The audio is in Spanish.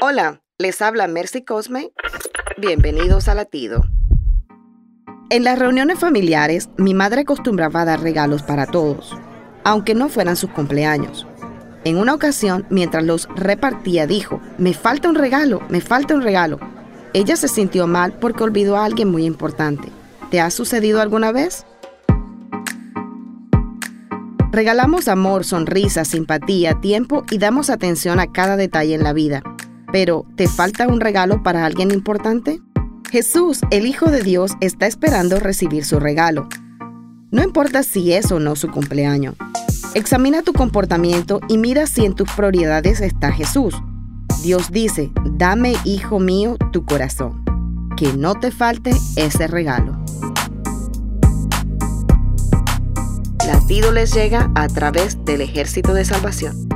Hola, les habla Mercy Cosme. Bienvenidos a Latido. En las reuniones familiares, mi madre acostumbraba a dar regalos para todos, aunque no fueran sus cumpleaños. En una ocasión, mientras los repartía, dijo, me falta un regalo, me falta un regalo. Ella se sintió mal porque olvidó a alguien muy importante. ¿Te ha sucedido alguna vez? Regalamos amor, sonrisa, simpatía, tiempo y damos atención a cada detalle en la vida. Pero, ¿te falta un regalo para alguien importante? Jesús, el Hijo de Dios, está esperando recibir su regalo. No importa si es o no su cumpleaños. Examina tu comportamiento y mira si en tus prioridades está Jesús. Dios dice, dame, hijo mío, tu corazón. Que no te falte ese regalo. Latido les llega a través del ejército de salvación.